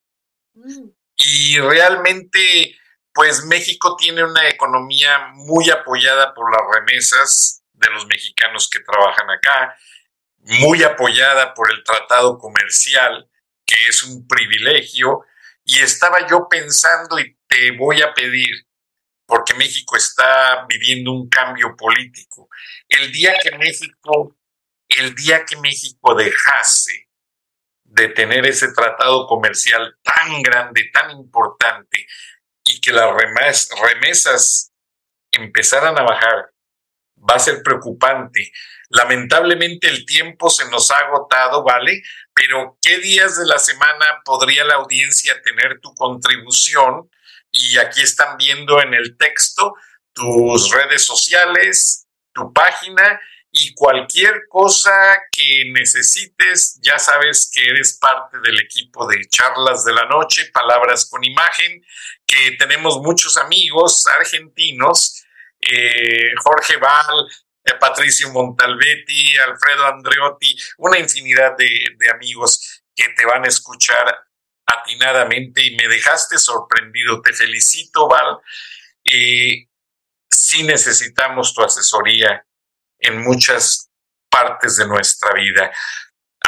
Y realmente, pues México tiene una economía muy apoyada por las remesas de los mexicanos que trabajan acá, muy apoyada por el tratado comercial, que es un privilegio. Y estaba yo pensando y te voy a pedir, porque México está viviendo un cambio político. El día que México, el día que México dejase de tener ese tratado comercial tan grande, tan importante, y que las remesas empezaran a bajar, va a ser preocupante. Lamentablemente el tiempo se nos ha agotado, ¿vale? Pero ¿qué días de la semana podría la audiencia tener tu contribución? Y aquí están viendo en el texto tus redes sociales, tu página y cualquier cosa que necesites, ya sabes que eres parte del equipo de charlas de la noche, palabras con imagen, que tenemos muchos amigos argentinos, eh, Jorge Val, Patricio Montalbetti, Alfredo Andreotti, una infinidad de, amigos que te van a escuchar atinadamente y me dejaste sorprendido. Te felicito, Val. Eh, sí necesitamos tu asesoría en muchas partes de nuestra vida.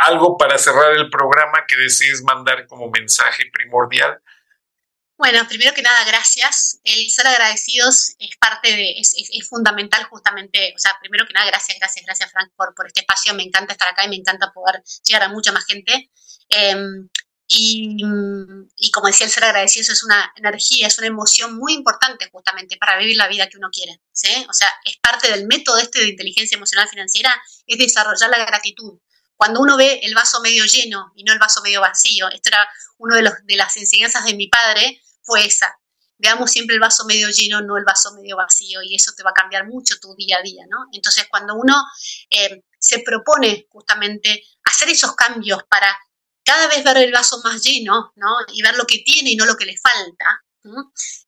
¿Algo para cerrar el programa que desees mandar como mensaje primordial? Bueno, primero que nada, gracias. El ser agradecidos es parte de, es, fundamental justamente, o sea, primero que nada, gracias, gracias, gracias Frank por, por este espacio. Me encanta estar acá y me encanta poder llegar a mucha más gente. Em, y, y, como decía, el ser agradecido es una energía, es una emoción muy importante justamente para vivir la vida que uno quiere. ¿sí? O sea, es parte del método este de inteligencia emocional financiera, es desarrollar la gratitud. Cuando uno ve el vaso medio lleno y no el vaso medio vacío, esto era una de, los, de las enseñanzas de mi padre, fue esa. Veamos siempre el vaso medio lleno, no el vaso medio vacío, y eso te va a cambiar mucho tu día a día, ¿no? Entonces, cuando uno eh, se propone justamente hacer esos cambios para cada vez ver el vaso más lleno, ¿no? Y ver lo que tiene y no lo que le falta.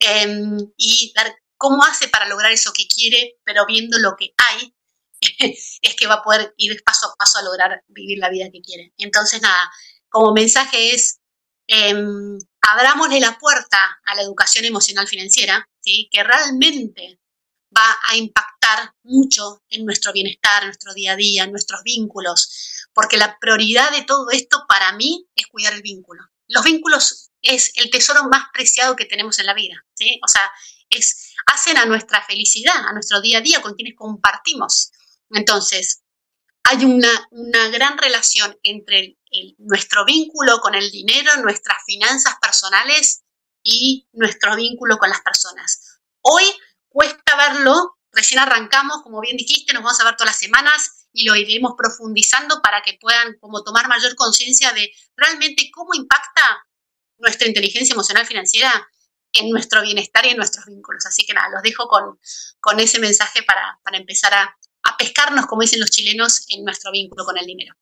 Em, y ver cómo hace para lograr eso que quiere, pero viendo lo que hay, [LAUGHS] es que va a poder ir paso a paso a lograr vivir la vida que quiere. Entonces, nada, como mensaje es, eh, abramosle la puerta a la educación emocional financiera, ¿sí? que realmente va a impactar mucho en nuestro bienestar, en nuestro día a día, en nuestros vínculos, porque la prioridad de todo esto para mí es cuidar el vínculo. Los vínculos es el tesoro más preciado que tenemos en la vida, ¿sí? O sea, es, hacen a nuestra felicidad, a nuestro día a día con quienes compartimos. Entonces, hay una, una gran relación entre nuestro vínculo con el dinero, nuestras finanzas personales y nuestro vínculo con las personas. Hoy cuesta verlo, recién arrancamos, como bien dijiste, nos vamos a ver todas las semanas, y lo iremos profundizando para que puedan como tomar mayor conciencia de realmente cómo impacta nuestra inteligencia emocional financiera en nuestro bienestar y en nuestros vínculos. Así que nada, los dejo con, con ese mensaje para, para empezar a, a pescarnos, como dicen los chilenos, en nuestro vínculo con el dinero.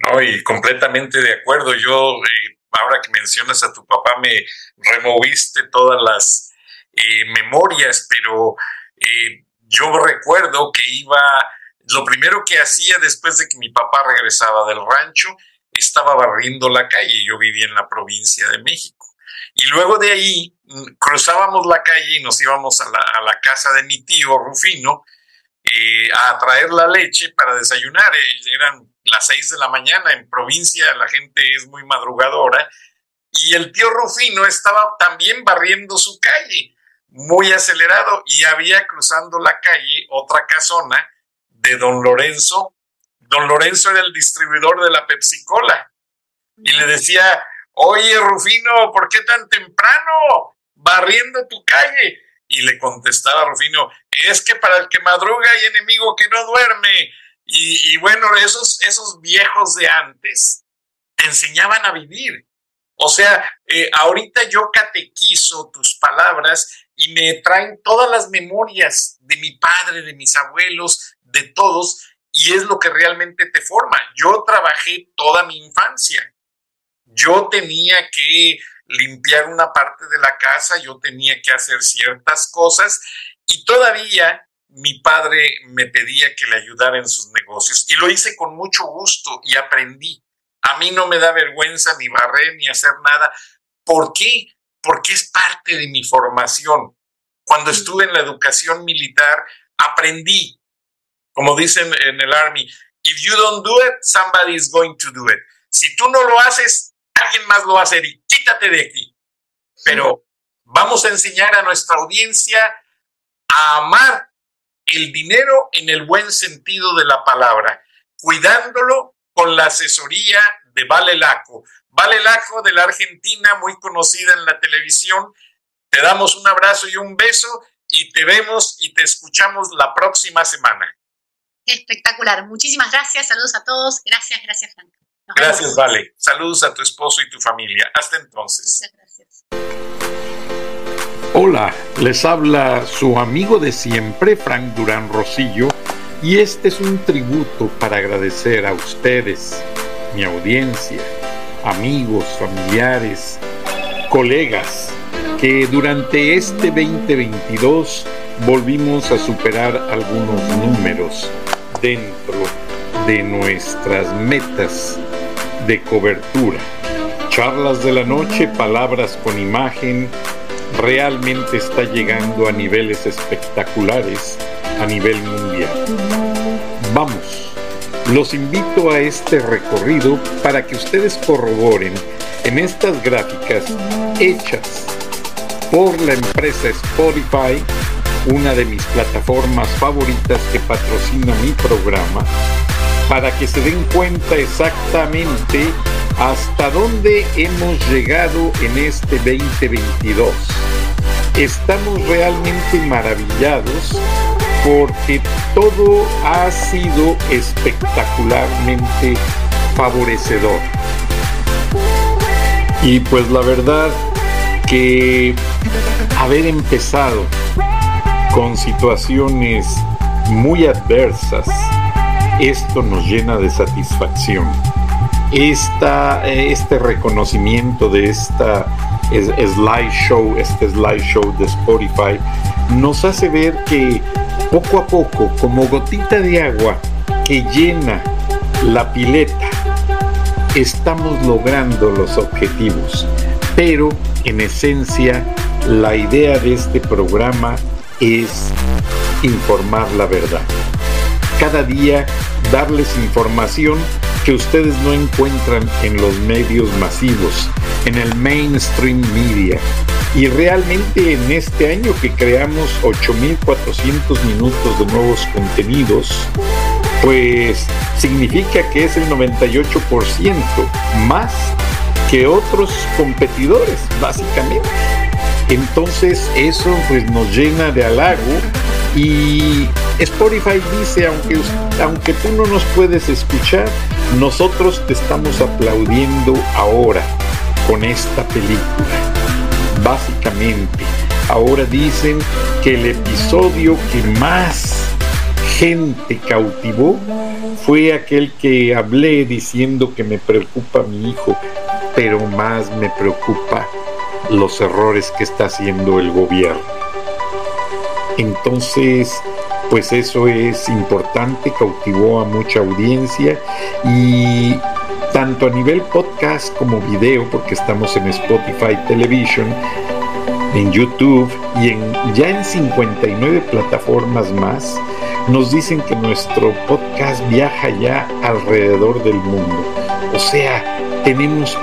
No, y completamente de acuerdo. Yo, eh, ahora que mencionas a tu papá, me removiste todas las eh, memorias, pero eh, yo recuerdo que iba, lo primero que hacía después de que mi papá regresaba del rancho, estaba barriendo la calle. Yo vivía en la provincia de México. Y luego de ahí mm, cruzábamos la calle y nos íbamos a la, a la casa de mi tío Rufino a traer la leche para desayunar. Eran las seis de la mañana en provincia, la gente es muy madrugadora. Y el tío Rufino estaba también barriendo su calle, muy acelerado, y había cruzando la calle otra casona de don Lorenzo. Don Lorenzo era el distribuidor de la Pepsi Cola. Y le decía, oye Rufino, ¿por qué tan temprano? Barriendo tu calle. Y le contestaba Rufino, es que para el que madruga hay enemigo que no duerme. Y, bueno, esos, esos viejos de antes enseñaban a vivir. O sea, eh, ahorita yo catequizo tus palabras y me traen todas las memorias de mi padre, de mis abuelos, de todos, y es lo que realmente te forma. Yo trabajé toda mi infancia. Yo tenía que limpiar una parte de la casa, yo tenía que hacer ciertas cosas y todavía mi padre me pedía que le ayudara en sus negocios y lo hice con mucho gusto y aprendí. A mí no me da vergüenza ni barrer ni hacer nada. ¿Por qué? Porque es parte de mi formación. Cuando estuve en la educación militar, aprendí, como dicen en el Army, if you don't do it, somebody is going to do it. Si tú no lo haces, alguien más lo va a hacer y quítate de aquí. Pero vamos a enseñar a nuestra audiencia a amar el dinero en el buen sentido de la palabra, cuidándolo con la asesoría de Vale Laco. Vale Laco de la Argentina, muy conocida en la televisión. Te damos un abrazo y un beso y te vemos y te escuchamos la próxima semana. Espectacular. Muchísimas gracias. Saludos a todos. Gracias, gracias, Frank. Gracias, Vale. Saludos a tu esposo y tu familia. Hasta entonces. Muchas gracias. Hola, les habla su amigo de siempre, Frank Durán Rosillo, y este es un tributo para agradecer a ustedes, mi audiencia, amigos, familiares, colegas, que durante este 2022 volvimos a superar algunos números dentro de nuestras metas de cobertura. Charlas de la noche, palabras con imagen, realmente está llegando a niveles espectaculares a nivel mundial. Vamos, los invito a este recorrido para que ustedes corroboren en estas gráficas hechas por la empresa Spotify, una de mis plataformas favoritas que patrocina mi programa, para que se den cuenta exactamente hasta dónde hemos llegado en este 2022. Estamos realmente maravillados porque todo ha sido espectacularmente favorecedor. Y pues la verdad que haber empezado con situaciones muy adversas, esto nos llena de satisfacción. Esta, este reconocimiento de esta slideshow, este slideshow de Spotify, nos hace ver que poco a poco, como gotita de agua que llena la pileta, estamos logrando los objetivos. Pero en esencia, la idea de este programa es informar la verdad cada día darles información que ustedes no encuentran en los medios masivos, en el mainstream media. Y realmente en este año que creamos 8.400 minutos de nuevos contenidos, pues significa que es el 98% más que otros competidores, básicamente. Entonces eso pues nos llena de halago y Spotify dice, aunque, aunque tú no nos puedes escuchar, nosotros te estamos aplaudiendo ahora con esta película. Básicamente, ahora dicen que el episodio que más gente cautivó fue aquel que hablé diciendo que me preocupa mi hijo, pero más me preocupa los errores que está haciendo el gobierno. Entonces, pues eso es importante, cautivó a mucha audiencia y tanto a nivel podcast como video, porque estamos en Spotify Television, en YouTube y en, ya en 59 plataformas más, nos dicen que nuestro podcast viaja ya alrededor del mundo. O sea, tenemos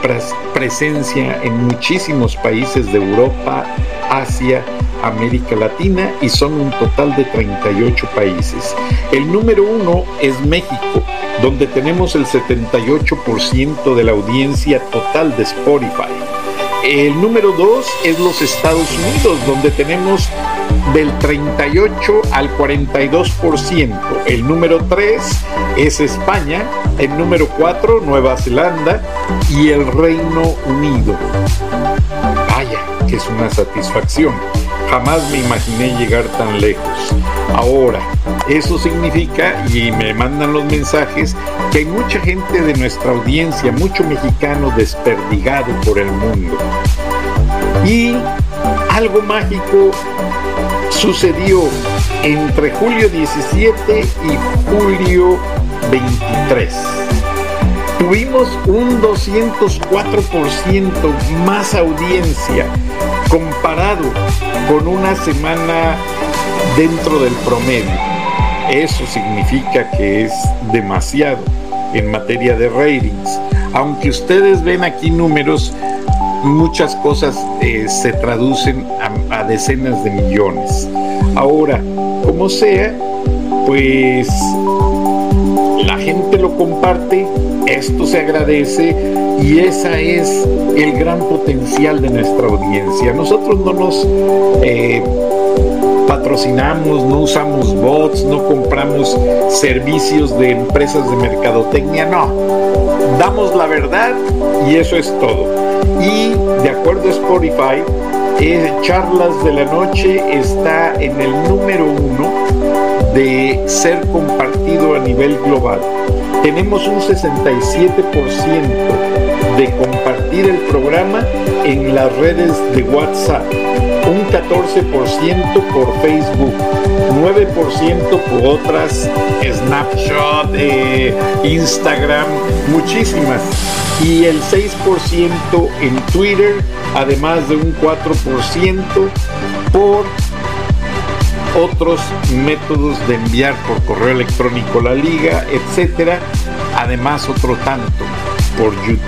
presencia en muchísimos países de Europa, Asia, América Latina y son un total de 38 países. El número uno es México, donde tenemos el 78% de la audiencia total de Spotify. El número dos es los Estados Unidos, donde tenemos del 38 al 42%. El número 3 es España, el número 4 Nueva Zelanda y el Reino Unido. Vaya, es una satisfacción. Jamás me imaginé llegar tan lejos. Ahora, eso significa, y me mandan los mensajes, que hay mucha gente de nuestra audiencia, mucho mexicano desperdigado por el mundo. Y algo mágico sucedió entre julio 17 y julio 23. Tuvimos un 204% más audiencia comparado con una semana dentro del promedio. Eso significa que es demasiado en materia de ratings. Aunque ustedes ven aquí números, muchas cosas eh, se traducen a, a decenas de millones. Ahora, como sea, pues la gente lo comparte, esto se agradece y esa es el gran potencial de nuestra audiencia. Nosotros no nos eh, patrocinamos, no usamos bots, no compramos servicios de empresas de mercadotecnia, no. Damos la verdad y eso es todo. Y de acuerdo a Spotify, eh, Charlas de la Noche está en el número uno de ser compartido a nivel global. Tenemos un 67% de compartir el programa en las redes de WhatsApp, un 14% por Facebook, 9% por otras, Snapchat, eh, Instagram, muchísimas, y el 6% en Twitter, además de un 4% por otros métodos de enviar por correo electrónico la liga, etcétera, además otro tanto por YouTube.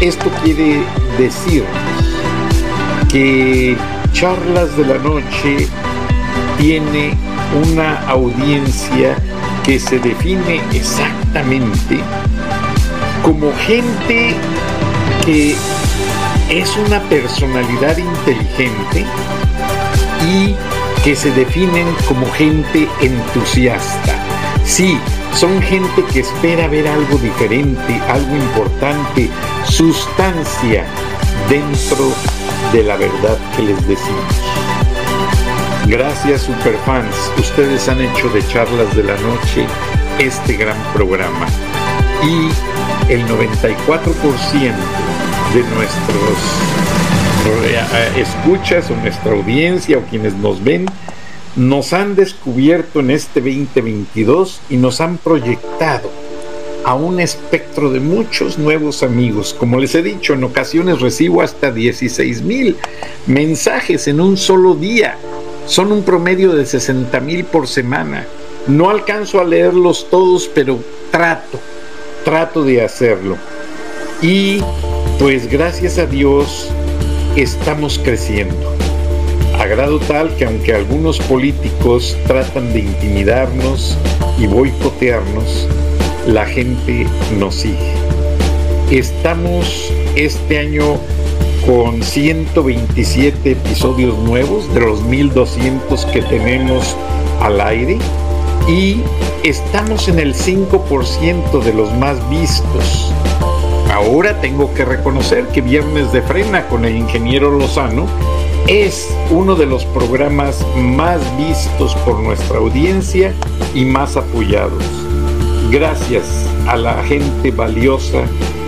Esto quiere decir que Charlas de la Noche tiene una audiencia que se define exactamente como gente que es una personalidad inteligente y que se definen como gente entusiasta. Sí, son gente que espera ver algo diferente, algo importante, sustancia dentro de la verdad que les decimos. Gracias superfans, ustedes han hecho de charlas de la noche este gran programa y el 94% de nuestros eh, escuchas o nuestra audiencia o quienes nos ven nos han descubierto en este 2022 y nos han proyectado a un espectro de muchos nuevos amigos. Como les he dicho, en ocasiones recibo hasta 16 mil mensajes en un solo día. Son un promedio de 60 mil por semana. No alcanzo a leerlos todos, pero trato, trato de hacerlo. Y pues gracias a Dios estamos creciendo grado tal que aunque algunos políticos tratan de intimidarnos y boicotearnos, la gente nos sigue. Estamos este año con 127 episodios nuevos de los 1200 que tenemos al aire y estamos en el 5% de los más vistos. Ahora tengo que reconocer que Viernes de Frena con el ingeniero Lozano es uno de los programas más vistos por nuestra audiencia y más apoyados. Gracias a la gente valiosa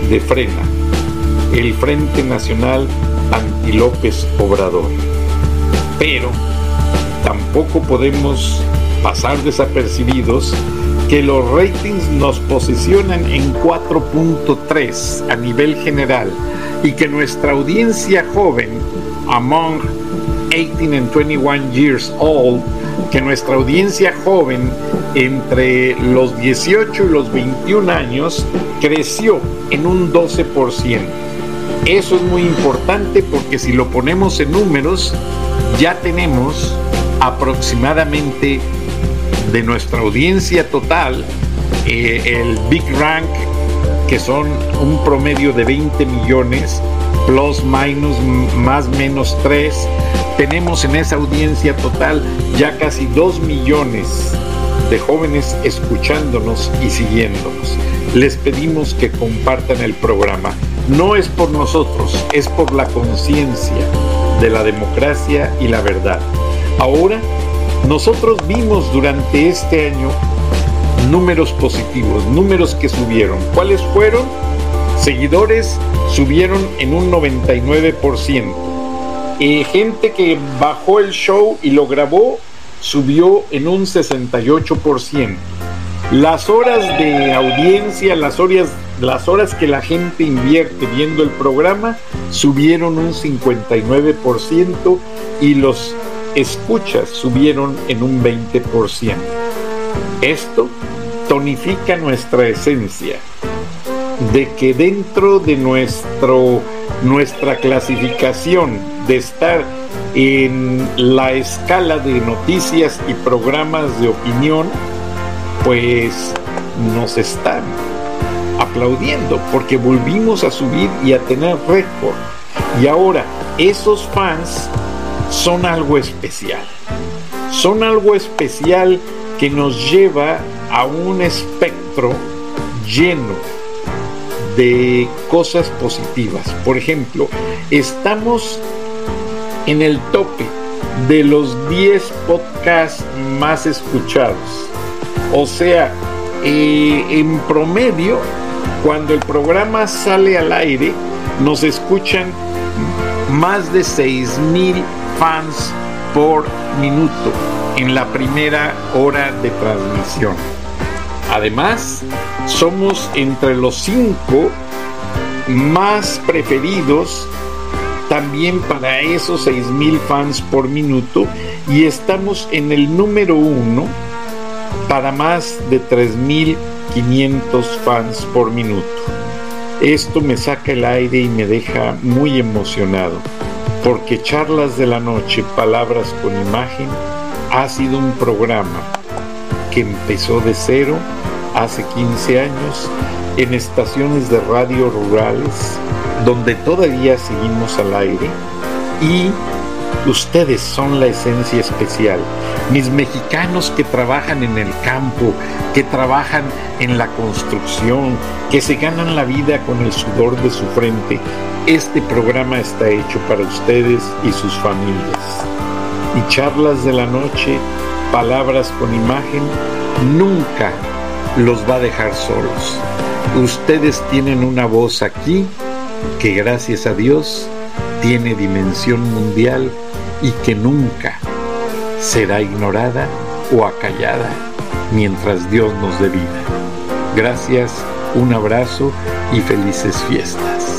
de Frena, el Frente Nacional Anti López Obrador. Pero tampoco podemos pasar desapercibidos que los ratings nos posicionan en 4.3 a nivel general y que nuestra audiencia joven, among 18 and 21 years old, que nuestra audiencia joven entre los 18 y los 21 años creció en un 12%. Eso es muy importante porque si lo ponemos en números, ya tenemos aproximadamente de nuestra audiencia total, eh, el Big Rank, que son un promedio de 20 millones, plus, minus, más, menos 3, tenemos en esa audiencia total ya casi 2 millones de jóvenes escuchándonos y siguiéndonos. Les pedimos que compartan el programa. No es por nosotros, es por la conciencia de la democracia y la verdad. Ahora nosotros vimos durante este año números positivos, números que subieron. ¿Cuáles fueron? Seguidores subieron en un 99%. Eh, gente que bajó el show y lo grabó subió en un 68%. Las horas de audiencia, las horas, las horas que la gente invierte viendo el programa subieron un 59% y los escuchas subieron en un 20%. Esto tonifica nuestra esencia de que dentro de nuestro, nuestra clasificación de estar en la escala de noticias y programas de opinión, pues nos están aplaudiendo porque volvimos a subir y a tener récord. Y ahora esos fans son algo especial. Son algo especial que nos lleva a un espectro lleno de cosas positivas. Por ejemplo, estamos en el tope de los 10 podcasts más escuchados. O sea, eh, en promedio, cuando el programa sale al aire, nos escuchan más de 6 mil fans por minuto en la primera hora de transmisión. Además, somos entre los cinco más preferidos también para esos 6.000 fans por minuto y estamos en el número uno para más de 3.500 fans por minuto. Esto me saca el aire y me deja muy emocionado porque Charlas de la Noche, Palabras con Imagen, ha sido un programa que empezó de cero hace 15 años en estaciones de radio rurales donde todavía seguimos al aire y ustedes son la esencia especial. Mis mexicanos que trabajan en el campo, que trabajan en la construcción, que se ganan la vida con el sudor de su frente, este programa está hecho para ustedes y sus familias. Y charlas de la noche, palabras con imagen, nunca los va a dejar solos. Ustedes tienen una voz aquí que gracias a Dios tiene dimensión mundial y que nunca será ignorada o acallada mientras Dios nos dé vida. Gracias, un abrazo y felices fiestas.